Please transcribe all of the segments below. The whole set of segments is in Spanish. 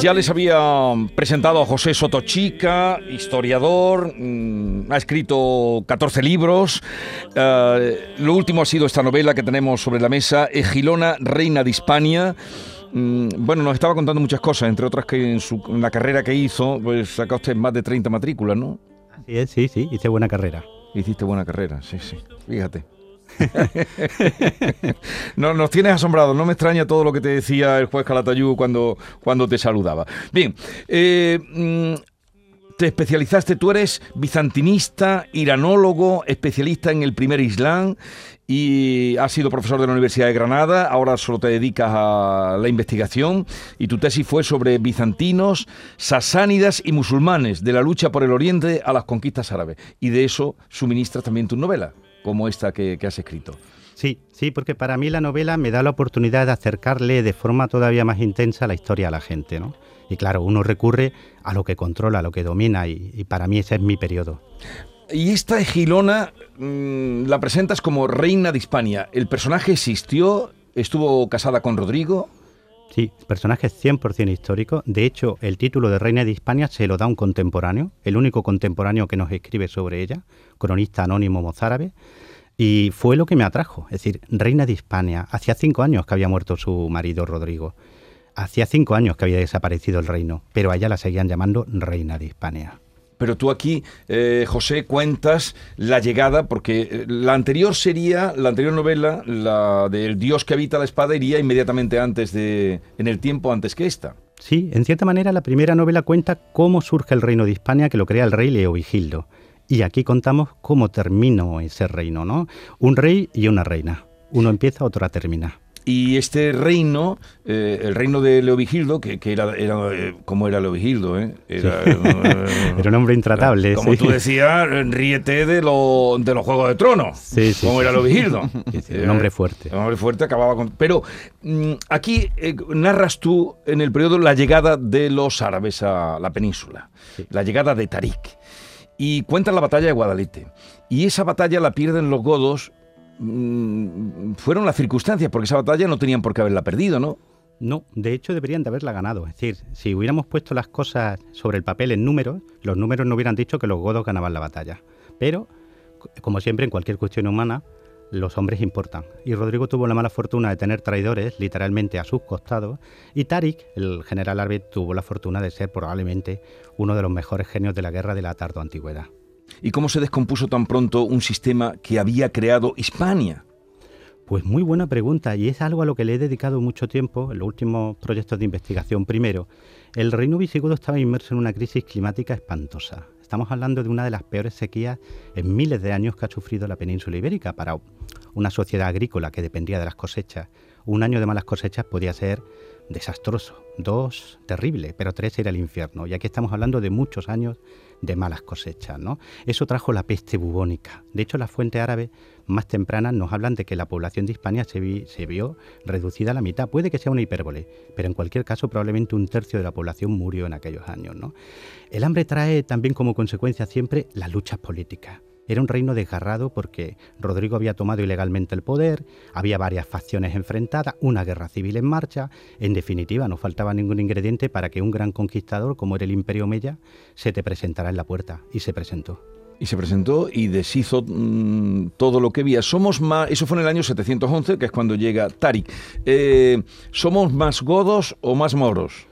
Ya les había presentado a José Sotochica, historiador, mm, ha escrito 14 libros. Eh, lo último ha sido esta novela que tenemos sobre la mesa, Egilona, Reina de Hispania. Mm, bueno, nos estaba contando muchas cosas, entre otras que en, su, en la carrera que hizo, pues saca usted más de 30 matrículas, ¿no? Así es, sí, sí, hice buena carrera. Hiciste buena carrera, sí, sí. Fíjate. no, nos tienes asombrado, no me extraña todo lo que te decía el juez Calatayud cuando, cuando te saludaba. Bien, eh, mm, te especializaste, tú eres bizantinista, iranólogo, especialista en el primer Islam y has sido profesor de la Universidad de Granada, ahora solo te dedicas a la investigación y tu tesis fue sobre bizantinos, sasánidas y musulmanes, de la lucha por el Oriente a las conquistas árabes. Y de eso suministras también tu novela, como esta que, que has escrito. Sí, sí, porque para mí la novela me da la oportunidad de acercarle de forma todavía más intensa la historia a la gente, ¿no? Y claro, uno recurre a lo que controla, a lo que domina, y, y para mí ese es mi periodo. Y esta Egilona mm, la presentas como reina de Hispania. ¿El personaje existió? ¿Estuvo casada con Rodrigo? Sí, personaje 100% histórico. De hecho, el título de Reina de Hispania se lo da un contemporáneo, el único contemporáneo que nos escribe sobre ella, cronista anónimo mozárabe. Y fue lo que me atrajo, es decir, Reina de Hispania. Hacía cinco años que había muerto su marido Rodrigo. Hacía cinco años que había desaparecido el reino, pero a ella la seguían llamando Reina de Hispania. Pero tú aquí, eh, José, cuentas la llegada, porque eh, la anterior sería, la anterior novela, la del Dios que habita la espada, iría inmediatamente antes de, en el tiempo antes que esta. Sí, en cierta manera la primera novela cuenta cómo surge el reino de Hispania que lo crea el rey Leovigildo. Y aquí contamos cómo terminó ese reino, ¿no? Un rey y una reina. Uno empieza, otro termina. Y este reino, eh, el reino de Leovigildo, que, que era, era eh, ¿cómo era Leovigildo? Eh? Era, eh, Era un hombre intratable. Como sí. tú decías, ríete de, lo, de los Juegos de Tronos. Sí, sí, ¿Cómo era. Leovigildo? Un hombre fuerte. Un hombre fuerte acababa con... Pero mm, aquí narras tú en el periodo la llegada de los árabes a la península, la llegada de Tarik. Y cuentan la batalla de Guadalete. Y esa batalla la pierden los godos. Mm, fueron las circunstancias, porque esa batalla no tenían por qué haberla perdido, ¿no? No, de hecho deberían de haberla ganado. Es decir, si hubiéramos puesto las cosas sobre el papel en números, los números no hubieran dicho que los godos ganaban la batalla. Pero, como siempre en cualquier cuestión humana, los hombres importan. Y Rodrigo tuvo la mala fortuna de tener traidores literalmente a sus costados. Y Tarik, el general árabe, tuvo la fortuna de ser probablemente uno de los mejores genios de la guerra de la tardo antigüedad. ¿Y cómo se descompuso tan pronto un sistema que había creado Hispania? Pues muy buena pregunta y es algo a lo que le he dedicado mucho tiempo en los últimos proyectos de investigación. Primero, el reino visigodo estaba inmerso en una crisis climática espantosa. Estamos hablando de una de las peores sequías en miles de años que ha sufrido la península ibérica para una sociedad agrícola que dependía de las cosechas. Un año de malas cosechas podía ser desastroso, dos, terrible, pero tres era el infierno. Y aquí estamos hablando de muchos años de malas cosechas, ¿no? Eso trajo la peste bubónica. De hecho, las fuentes árabes más tempranas nos hablan de que la población de Hispania se, vi- se vio reducida a la mitad. Puede que sea una hipérbole, pero en cualquier caso probablemente un tercio de la población murió en aquellos años, ¿no? El hambre trae también como consecuencia siempre las luchas políticas. Era un reino desgarrado porque Rodrigo había tomado ilegalmente el poder, había varias facciones enfrentadas, una guerra civil en marcha. En definitiva, no faltaba ningún ingrediente para que un gran conquistador como era el Imperio Maya se te presentara en la puerta. Y se presentó. Y se presentó y deshizo mm, todo lo que había. Somos más, eso fue en el año 711, que es cuando llega Tarik. Eh, ¿Somos más godos o más moros?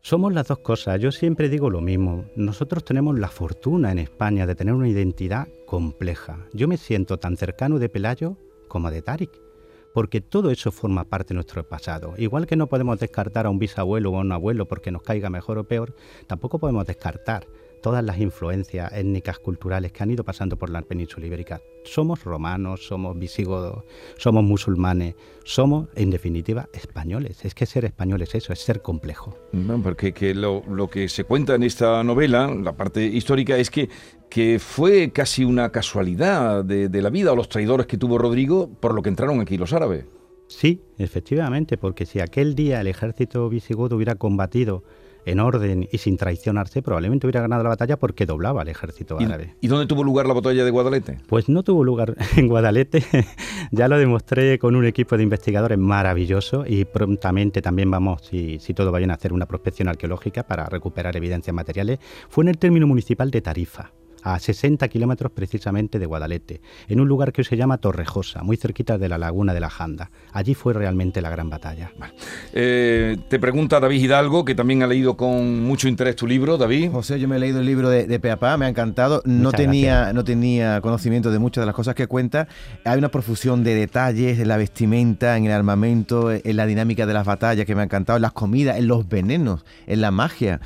Somos las dos cosas. Yo siempre digo lo mismo. Nosotros tenemos la fortuna en España de tener una identidad compleja. Yo me siento tan cercano de Pelayo como de Tarik, porque todo eso forma parte de nuestro pasado. Igual que no podemos descartar a un bisabuelo o a un abuelo porque nos caiga mejor o peor, tampoco podemos descartar todas las influencias étnicas, culturales que han ido pasando por la península ibérica. Somos romanos, somos visigodos, somos musulmanes, somos, en definitiva, españoles. Es que ser español es eso, es ser complejo. porque que lo, que se cuenta en esta novela, la parte histórica, es que, que fue casi una casualidad de, de la vida o los traidores que tuvo Rodrigo por lo que entraron aquí los árabes. Sí, efectivamente, porque si aquel día el ejército visigodo hubiera combatido en orden y sin traicionarse, probablemente hubiera ganado la batalla porque doblaba al ejército árabe. ¿Y dónde tuvo lugar la batalla de Guadalete? Pues no tuvo lugar en Guadalete, ya lo demostré con un equipo de investigadores maravilloso y prontamente también vamos, si, si todo va bien, a hacer una prospección arqueológica para recuperar evidencias materiales. Fue en el término municipal de Tarifa a 60 kilómetros precisamente de Guadalete, en un lugar que hoy se llama Torrejosa, muy cerquita de la laguna de la Janda. Allí fue realmente la gran batalla. Eh, te pregunta David Hidalgo, que también ha leído con mucho interés tu libro, David. José, yo me he leído el libro de, de Peapá, me ha encantado. No tenía, no tenía conocimiento de muchas de las cosas que cuenta. Hay una profusión de detalles en la vestimenta, en el armamento, en la dinámica de las batallas que me ha encantado, en las comidas, en los venenos, en la magia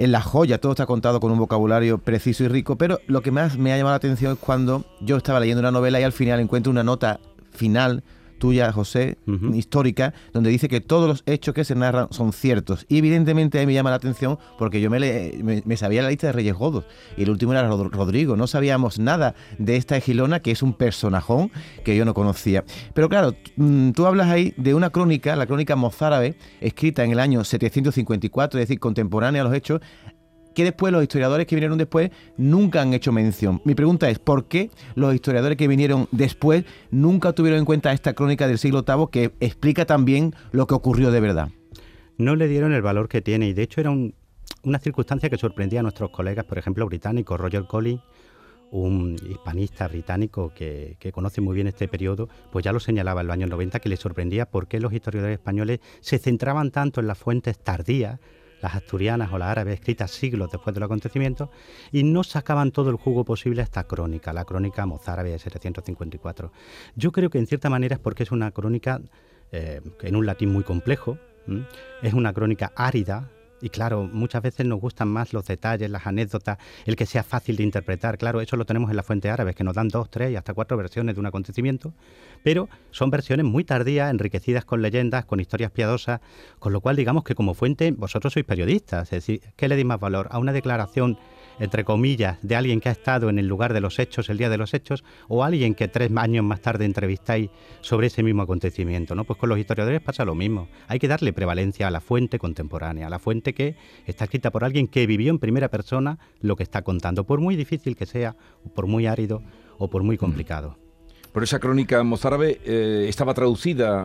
en la joya, todo está contado con un vocabulario preciso y rico, pero lo que más me ha llamado la atención es cuando yo estaba leyendo una novela y al final encuentro una nota final tuya, José, histórica, donde dice que todos los hechos que se narran son ciertos. Y evidentemente a mí me llama la atención porque yo me, me, sabía la lista de Reyes Godos y el último era Rodrigo. No sabíamos nada de esta Egilona, que es un personajón que yo no conocía. Pero claro, mm, tú hablas ahí de una crónica, la crónica mozárabe, escrita en el año 754, es decir, contemporánea a los hechos, que después los historiadores que vinieron después nunca han hecho mención. Mi pregunta es, ¿por qué los historiadores que vinieron después nunca tuvieron en cuenta esta crónica del siglo VIII que explica también lo que ocurrió de verdad? No le dieron el valor que tiene y de hecho era una circunstancia que sorprendía a nuestros colegas, por ejemplo, británicos, Roger Collins, un hispanista británico que, que, conoce muy bien este periodo, pues ya lo señalaba en los años 90 que le sorprendía por qué los historiadores españoles se centraban tanto en las fuentes tardías, las asturianas o las árabes escritas siglos después del acontecimiento, y no sacaban todo el jugo posible a esta crónica, la crónica mozárabe de 754. Yo creo que en cierta manera es porque es una crónica eh, en un latín muy complejo, es una crónica árida, y claro, muchas veces nos gustan más los detalles, las anécdotas, el que sea fácil de interpretar. Claro, eso lo tenemos en la fuente árabe, que nos dan dos, tres y hasta cuatro versiones de un acontecimiento, pero son versiones muy tardías, enriquecidas con leyendas, con historias piadosas, con lo cual digamos que como fuente vosotros sois periodistas, es decir, ¿qué le di más valor? ¿A una declaración entre comillas, de alguien que ha estado en el lugar de los hechos, el día de los hechos, o alguien que tres años más tarde entrevistáis sobre ese mismo acontecimiento, ¿no? Pues con los historiadores pasa lo mismo. Hay que darle prevalencia a la fuente contemporánea, a la fuente que está escrita por alguien que vivió en primera persona lo que está contando, por muy difícil que sea, por muy árido, o por muy complicado. Pero esa crónica mozárabe eh, estaba traducida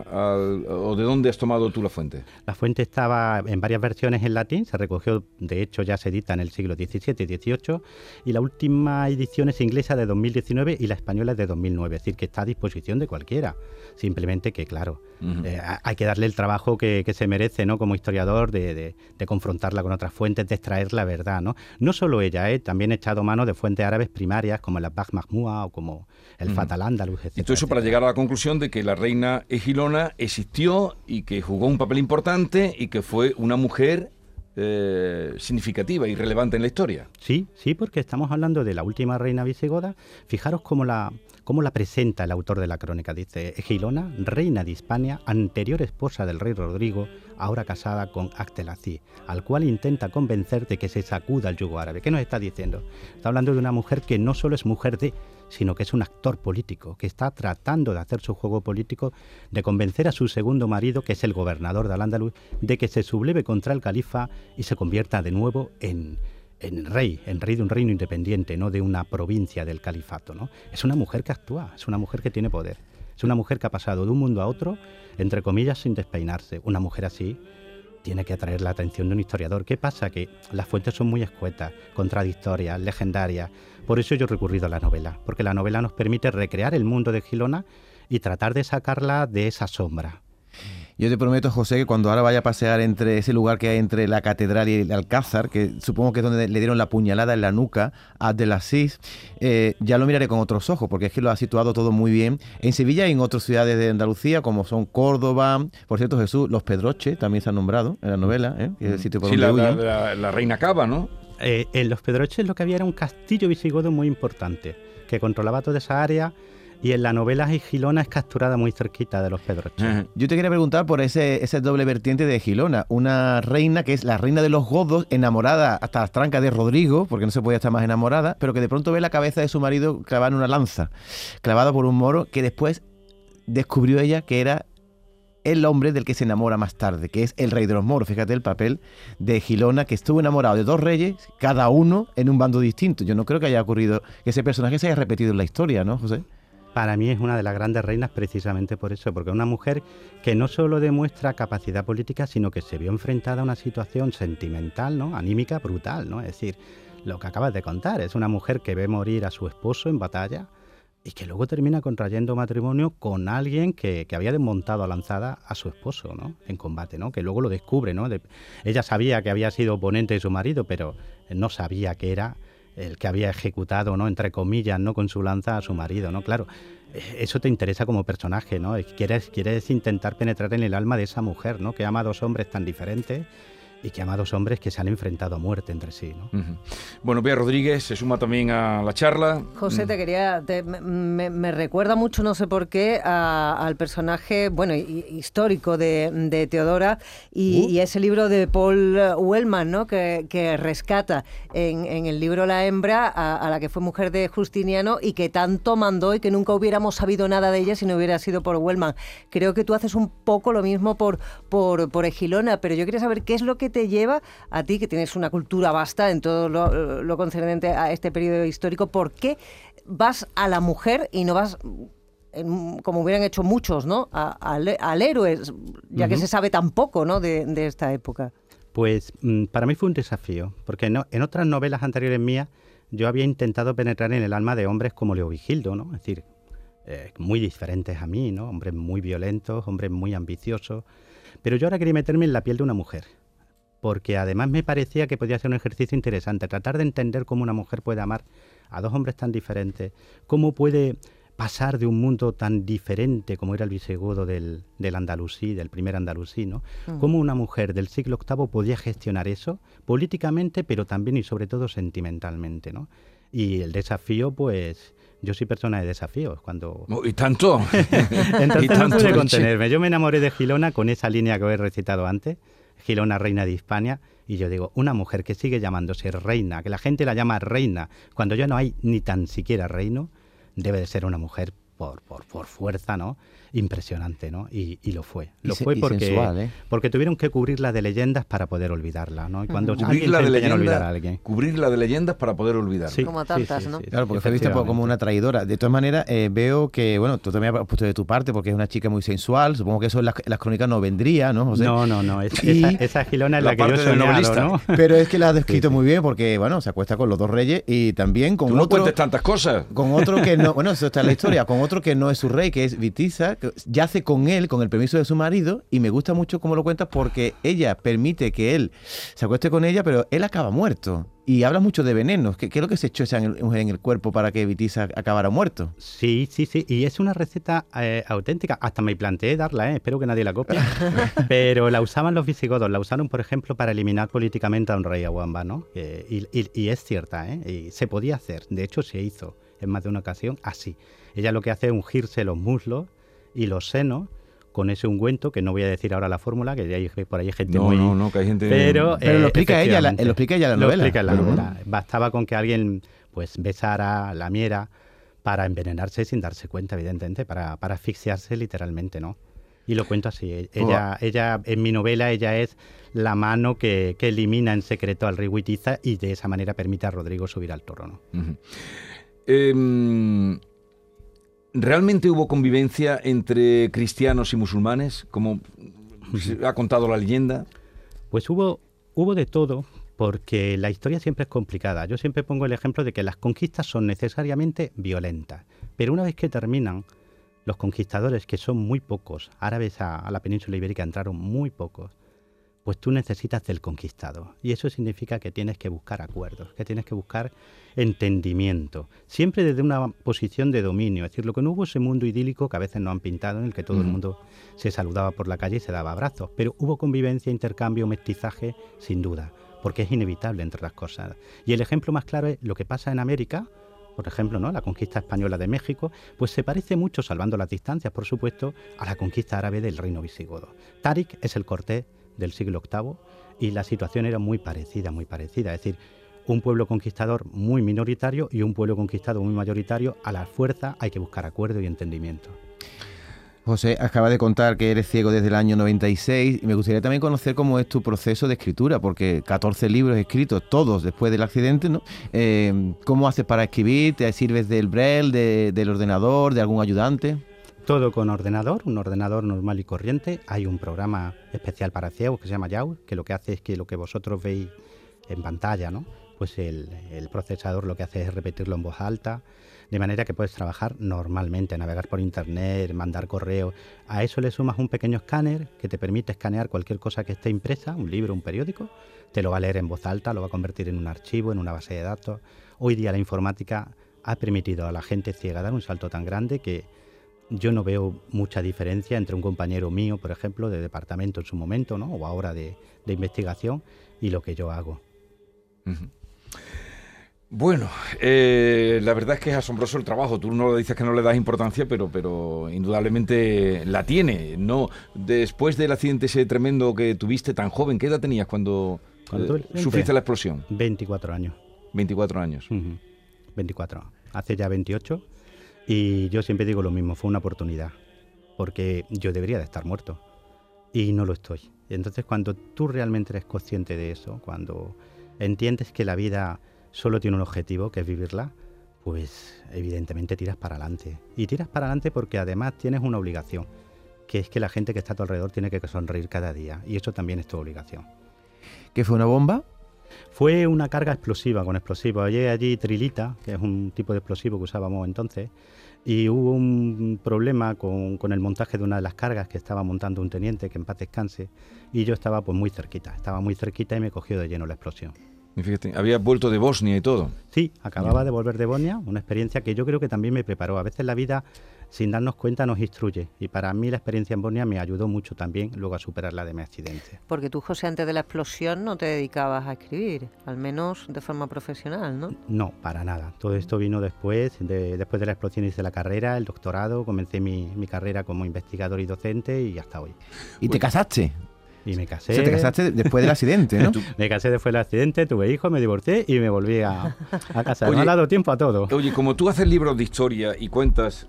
o de dónde has tomado tú la fuente? La fuente estaba en varias versiones en latín, se recogió, de hecho ya se edita en el siglo XVII y XVIII, y la última edición es inglesa de 2019 y la española es de 2009, es decir, que está a disposición de cualquiera. Simplemente que, claro, eh, hay que darle el trabajo que, se merece, ¿no? Como historiador, de, confrontarla con otras fuentes, de extraer la verdad, ¿no? No solo ella, ¿eh? también he echado mano de fuentes árabes primarias como el Bach Mahmua o como el Fatal Andalus, etc. Y todo eso para llegar a la conclusión de que la reina Egilona existió y que jugó un papel importante y que fue una mujer eh, significativa y relevante en la historia. Sí, sí, porque estamos hablando de la última reina visigoda. Fijaros cómo la, cómo la presenta el autor de la crónica. Dice, Egilona, reina de Hispania, anterior esposa del rey Rodrigo, ahora casada con Actelací, al cual intenta convencer de que se sacuda el yugo árabe. ¿Qué nos está diciendo? Está hablando de una mujer que no solo es mujer de, sino que es un actor político, que está tratando de hacer su juego político, de convencer a su segundo marido, que es el gobernador de Al-Ándalus, de que se subleve contra el califa y se convierta de nuevo en, en rey, en rey de un reino independiente, no de una provincia del califato. ¿no? Es una mujer que actúa, es una mujer que tiene poder, es una mujer que ha pasado de un mundo a otro, entre comillas, sin despeinarse. Una mujer así tiene que atraer la atención de un historiador. ¿Qué pasa? Que las fuentes son muy escuetas, contradictorias, legendarias. Por eso yo he recurrido a la novela, porque la novela nos permite recrear el mundo de Gilona y tratar de sacarla de esa sombra. Yo te prometo, José, que cuando ahora vaya a pasear entre ese lugar que hay entre la catedral y el Alcázar, que supongo que es donde le dieron la puñalada en la nuca a Abdelaziz, eh, ya lo miraré con otros ojos, porque es que lo ha situado todo muy bien. En Sevilla y en otras ciudades de Andalucía, como son Córdoba, por cierto, Jesús, Los Pedroches también se han nombrado en la novela, ¿eh? sí, la, Reina Cava, ¿no? eh, en los Pedroches lo que había era un castillo visigodo muy importante, que controlaba toda esa área y en la novela Gilona es capturada muy cerquita de los Pedroches. Yo te quería preguntar por ese, ese doble vertiente de Gilona, una reina que es la reina de los godos, enamorada hasta las trancas de Rodrigo, porque no se podía estar más enamorada, pero que de pronto ve la cabeza de su marido clavada en una lanza, clavada por un moro, que después descubrió ella que era el hombre del que se enamora más tarde, que es el rey de los moros. Fíjate el papel de Gilona, que estuvo enamorado de dos reyes, cada uno en un bando distinto. Yo no creo que haya ocurrido que ese personaje se haya repetido en la historia, ¿no, José? Para mí es una de las grandes reinas precisamente por eso, porque es una mujer que no solo demuestra capacidad política, sino que se vio enfrentada a una situación sentimental, ¿no? anímica, brutal, ¿no? Es decir, lo que acabas de contar, es una mujer que ve morir a su esposo en batalla, y que luego termina contrayendo matrimonio con alguien que, había desmontado a lanzada a su esposo, ¿no? En combate, ¿no? Que luego lo descubre, ¿no? ella sabía que había sido oponente de su marido, pero no sabía que era el que había ejecutado, ¿no? Entre comillas, ¿no? Con su lanza a su marido, ¿no? Claro, eh, eso te interesa como personaje, ¿no? Quieres, quieres intentar penetrar en el alma de esa mujer, ¿no? Que ama a dos hombres tan diferentes y que amados hombres que se han enfrentado a muerte entre sí. ¿no? Bueno, Bea Rodríguez se suma también a la charla. José, mm. te quería, me, recuerda mucho, no sé por qué, al personaje, bueno, histórico de, Teodora uh. y, ese libro de Paul Wellman, ¿no? Que, rescata en, el libro La hembra a, la que fue mujer de Justiniano y que tanto mandó y que nunca hubiéramos sabido nada de ella si no hubiera sido por Wellman. Creo que tú haces un poco lo mismo por, por, por Egilona, pero yo quería saber qué es lo que te lleva a ti, que tienes una cultura vasta en todo lo, concernente a este periodo histórico, por qué vas a la mujer y no vas como hubieran hecho muchos, ¿no? al, héroe, ya que se sabe tan poco, ¿no? De, esta época. Pues mm, para mí fue un desafío, porque no, en otras novelas anteriores mías yo había intentado penetrar en el alma de hombres como Leovigildo, ¿no? Es decir, eh, muy diferentes a mí, ¿no? Hombres muy violentos, hombres muy ambiciosos. Pero yo ahora quería meterme en la piel de una mujer porque además me parecía que podía ser un ejercicio interesante, tratar de entender cómo una mujer puede amar a dos hombres tan diferentes, cómo puede pasar de un mundo tan diferente como era el visigodo del, del andalusí, del primer andalusí, ¿no? Mm. Cómo una mujer del siglo VIII podía gestionar eso políticamente, pero también y sobre todo sentimentalmente, ¿no? Y el desafío, pues, yo soy persona de desafíos. Cuando... Oh, ¿Y tanto? Entonces ¿Y tanto, no pude contenerme. Yo me enamoré de Gilona con esa línea que os he recitado antes. Girona, reina de Hispania, y yo digo, una mujer que sigue llamándose reina, que la gente la llama reina, cuando ya no hay ni tan siquiera reino, debe de ser una mujer por, por, por fuerza, ¿no? impresionante, ¿no? Y, lo fue. Lo fue porque, ¿eh? porque tuvieron que cubrirla de leyendas para poder olvidarla, ¿no? Y cuando cubrirla de leyendas, olvidar a alguien. Cubrirla de leyendas para poder olvidarla. como tantas, ¿no? Claro, porque se viste como una traidora. De todas maneras, eh, veo que, bueno, tú también has puesto de tu parte porque es una chica muy sensual. Supongo que eso en las, crónicas no vendría, ¿no, No, no, no. esa, Gilona es la, que yo novelista. ¿no? Pero es que la has descrito muy bien porque, bueno, se acuesta con los dos reyes y también con tú no otro... cuentes tantas cosas. Con otro que no... Bueno, eso está en la historia. Con otro que no es su rey, que es Vitiza, que yace con él, con el permiso de su marido, y me gusta mucho cómo lo cuentas porque ella permite que él se acueste con ella, pero él acaba muerto. Y habla mucho de venenos. ¿Qué, es lo que se echó en el, en el cuerpo para que Vitisa acabara muerto? Sí, sí, sí. Y es una receta eh, auténtica. Hasta me planteé darla, ¿eh? espero que nadie la copie. Pero la usaban los visigodos. La usaron, por ejemplo, para eliminar políticamente a un rey aguamba, ¿no? y, y, es cierta, ¿eh? Y se podía hacer. De hecho, se hizo en más de una ocasión así. Ella lo que hace es ungirse los muslos y los senos con ese ungüento, que no voy a decir ahora la fórmula, que ya hay por ahí gente muy... No, no, que hay gente... Pero, pero lo, explica ella, lo explica ella la novela. Lo explica en la novela. Bastaba con que alguien pues besara, lamiera, para envenenarse sin darse cuenta, evidentemente, para, para asfixiarse literalmente, ¿no? Y lo cuento así. E-, ella, ella, en mi novela, ella es la mano que, que elimina en secreto al rey Huitiza y de esa manera permite a Rodrigo subir al trono. ¿Realmente hubo convivencia entre cristianos y musulmanes, como ha contado la leyenda? Pues hubo, hubo de todo, porque la historia siempre es complicada. Yo siempre pongo el ejemplo de que las conquistas son necesariamente violentas, pero una vez que terminan, los conquistadores, que son muy pocos, árabes a la península ibérica entraron muy pocos, pues tú necesitas del conquistado. Y eso significa que tienes que buscar acuerdos, que tienes que buscar entendimiento, siempre desde una posición de dominio. Es decir, lo que no hubo ese mundo idílico que a veces no han pintado, en el que todo el mundo se saludaba por la calle y se daba abrazos, pero hubo convivencia, intercambio, mestizaje, sin duda. porque es inevitable entre las cosas. Y el ejemplo más claro es lo que pasa en América, por ejemplo, ¿no? la conquista española de México, pues se parece mucho, salvando las distancias, por supuesto, a la conquista árabe del reino visigodo. Tarik es el Cortés del siglo VIII y la situación era muy parecida, muy parecida. Es decir, un pueblo conquistador muy minoritario y un pueblo conquistado muy mayoritario, a la fuerza hay que buscar acuerdo y entendimiento. José, acaba de contar que eres ciego desde el año 96 y me gustaría también conocer cómo es tu proceso de escritura, porque 14 libros escritos, todos después del accidente, ¿no? Eh, ¿Cómo haces para escribir? ¿Te sirves del Braille, del ordenador, de algún ayudante? Todo con ordenador, un ordenador normal y corriente. Hay un programa especial para ciegos que se llama YAU, que lo que hace es que lo que vosotros veis en pantalla, ¿no? Pues el, el procesador lo que hace es repetirlo en voz alta de manera que puedes trabajar normalmente, navegar por internet, mandar correo. A eso le sumas un pequeño escáner que te permite escanear cualquier cosa que esté impresa, un libro, un periódico, te lo va a leer en voz alta, lo va a convertir en un archivo, en una base de datos. Hoy día la informática ha permitido a la gente ciega dar un salto tan grande que yo no veo mucha diferencia entre un compañero mío, por ejemplo, de departamento en su momento, ¿no? o ahora de, investigación, y lo que yo hago. Bueno, eh, la verdad es que es asombroso el trabajo. Tú no le dices que no le das importancia, pero, pero indudablemente la tiene. No, después del accidente ese tremendo que tuviste tan joven, ¿qué edad tenías cuando, eh, sufriste la explosión? 24 años. 24 años. 24. Hace ya 28. Y yo siempre digo lo mismo, fue una oportunidad. Porque yo debería de estar muerto. Y no lo estoy. Entonces cuando tú realmente eres consciente de eso, cuando entiendes que la vida solo tiene un objetivo, que es vivirla, pues evidentemente tiras para adelante. Y tiras para adelante porque además tienes una obligación, que es que la gente que está a tu alrededor tiene que sonreír cada día. Y eso también es tu obligación. ¿Qué fue una bomba? Fue una carga explosiva con explosivo. Allí, allí trilita, que es un tipo de explosivo que usábamos entonces, y hubo un problema con, con, el montaje de una de las cargas que estaba montando un teniente, que en paz descanse, y yo estaba pues muy cerquita, estaba muy cerquita y me cogió de lleno la explosión. Fíjate, había vuelto de Bosnia y todo. Sí, acababa de volver de Bosnia, una experiencia que yo creo que también me preparó. A veces la vida, sin darnos cuenta, nos instruye. Y para mí la experiencia en Bosnia me ayudó mucho también luego a superar la de mi accidente. Porque tú, José, antes de la explosión no te dedicabas a escribir, al menos de forma profesional, ¿no? No, para nada. Todo esto vino después. De, después de la explosión hice la carrera, el doctorado, comencé mi, mi carrera como investigador y docente y hasta hoy. ¿Y te casaste? Y me casé. O te casaste después del accidente, ¿no? me casé después del accidente, tuve hijos, me divorcié y me volví a, a casar. me ha dado tiempo a todo. Oye, como tú haces libros de historia y cuentas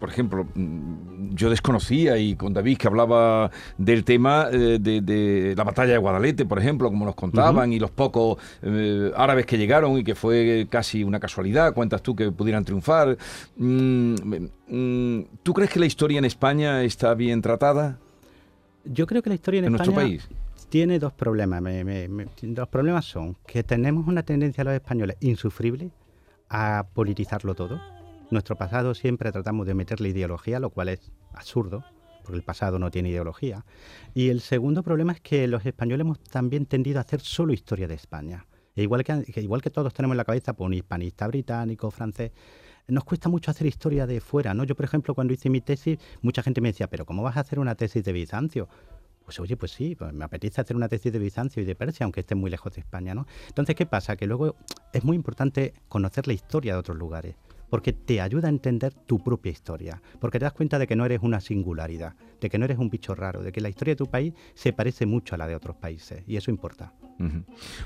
por ejemplo, mm, yo desconocía y con David que hablaba del tema eh, de, la batalla de Guadalete, por ejemplo, como nos contaban, y los pocos eh, árabes que llegaron y que fue casi una casualidad, cuentas tú que pudieran triunfar. Mm, mm, ¿Tú crees que la historia en España está bien tratada? Yo creo que la historia en, España país? tiene dos problemas. los problemas son que tenemos una tendencia a los españoles insufrible a politizarlo todo. Nuestro pasado siempre tratamos de meterle ideología, lo cual es absurdo, porque el pasado no tiene ideología. Y el segundo problema es que los españoles hemos también tendido a hacer solo historia de España. E igual que, igual que todos tenemos en la cabeza por un hispanista británico, francés, nos cuesta mucho hacer historia de fuera, ¿no? Yo, por ejemplo, cuando hice mi tesis, mucha gente me decía, pero ¿cómo vas a hacer una tesis de Bizancio? Pues oye, pues sí, pues me apetece hacer una tesis de Bizancio y de Persia, aunque esté muy lejos de España, ¿no? Entonces, ¿qué pasa? Que luego es muy importante conocer la historia de otros lugares porque te ayuda a entender tu propia historia, porque te das cuenta de que no eres una singularidad, de que no eres un bicho raro, de que la historia de tu país se parece mucho a la de otros países, y eso importa.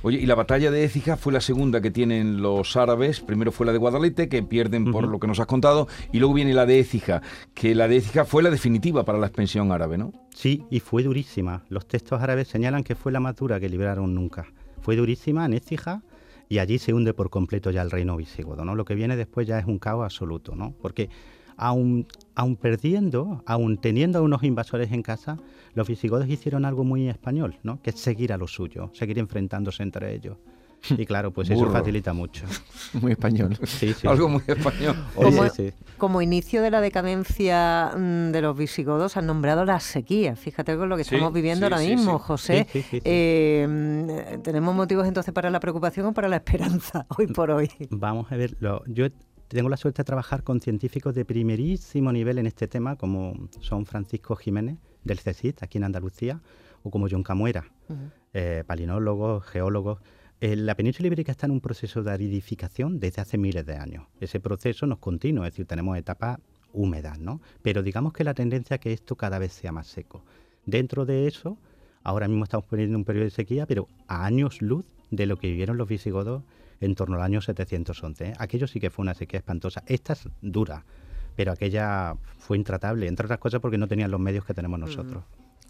Oye, y la batalla de Écija fue la segunda que tienen los árabes, primero fue la de Guadalete, que pierden por lo que nos has contado, y luego viene la de Écija, que la de Écija fue la definitiva para la expansión árabe, ¿no? Sí, y fue durísima. Los textos árabes señalan que fue la más dura que libraron nunca. Fue durísima en Écija, y allí se hunde por completo ya el reino visigodo, ¿no? Lo que viene después ya es un caos absoluto, ¿no? Porque aún, aún perdiendo, aún teniendo a unos invasores en casa, los visigodos hicieron algo muy español, ¿no? Que es seguir a lo suyo, seguir enfrentándose entre ellos. Y claro, pues eso facilita mucho. Muy español. Sí, sí. Algo muy español. Como, inicio de la decadencia mm, de los visigodos han nombrado la sequía. Fíjate con lo que estamos viviendo ahora mismo, José. Eh, ¿Tenemos motivos entonces para la preocupación o para la esperanza hoy por hoy? Vamos a ver, yo tengo la suerte de trabajar con científicos de primerísimo nivel en este tema, como son Francisco Jiménez del CECIT, aquí en Andalucía, o como John Camuera. eh, palinólogos, geólogos. Eh, la península ibérica está en un proceso de aridificación desde hace miles de años. Ese proceso no es continuo, es decir, tenemos etapas húmedas, ¿no? Pero digamos que la tendencia es que esto cada vez sea más seco. Dentro de eso, ahora mismo estamos poniendo un periodo de sequía, pero a años luz de lo que vivieron los visigodos en torno al año 711. ¿eh? Aquello sí que fue una sequía espantosa. Esta es dura, pero aquella fue intratable, entre otras cosas porque no tenían los medios que tenemos nosotros.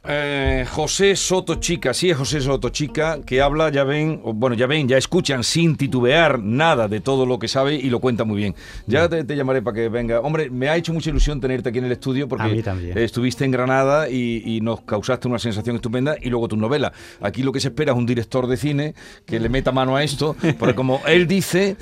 Eh, José Soto Chica, sí es José Soto Chica, que habla, ya ven, bueno, ya ven, ya escuchan sin titubear nada de todo lo que sabe y lo cuenta muy bien. Ya te, llamaré para que venga. Hombre, me ha hecho mucha ilusión tenerte aquí en el estudio porque estuviste en Granada y, y, nos causaste una sensación estupenda y luego tu novela. Aquí lo que se espera es un director de cine que le meta mano a esto, porque como él dice...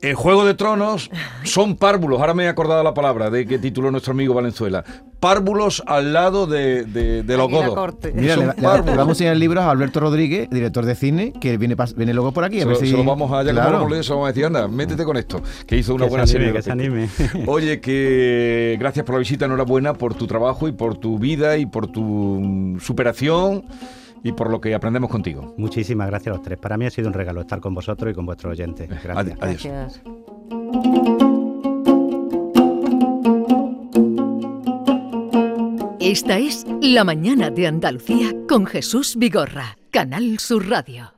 El Juego de Tronos son párvulos, ahora me he acordado la palabra de que tituló nuestro amigo Valenzuela. Párvulos al lado de, de, los godos. Mira, le, vamos a enseñar el libro a Alberto Rodríguez, director de cine, que viene, viene luego por aquí. A se, ver si... lo vamos a, ya claro. vamos a decir, anda, métete con esto, que hizo una buena serie. Que se anime. Oye, que gracias por la visita, enhorabuena por tu trabajo y por tu vida y por tu superación y por lo que aprendemos contigo. Muchísimas gracias a los tres. Para mí ha sido un regalo estar con vosotros y con vuestros oyentes. Gracias. Adiós. Gracias. Esta es La Mañana de Andalucía con Jesús Vigorra, Canal Sur Radio.